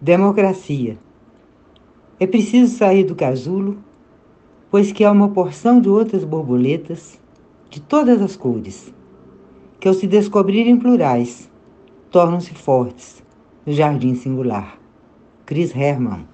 Democracia. É preciso sair do casulo, pois que há uma porção de outras borboletas, de todas as cores, que ao se descobrirem plurais, tornam-se fortes no jardim singular. Chris Herman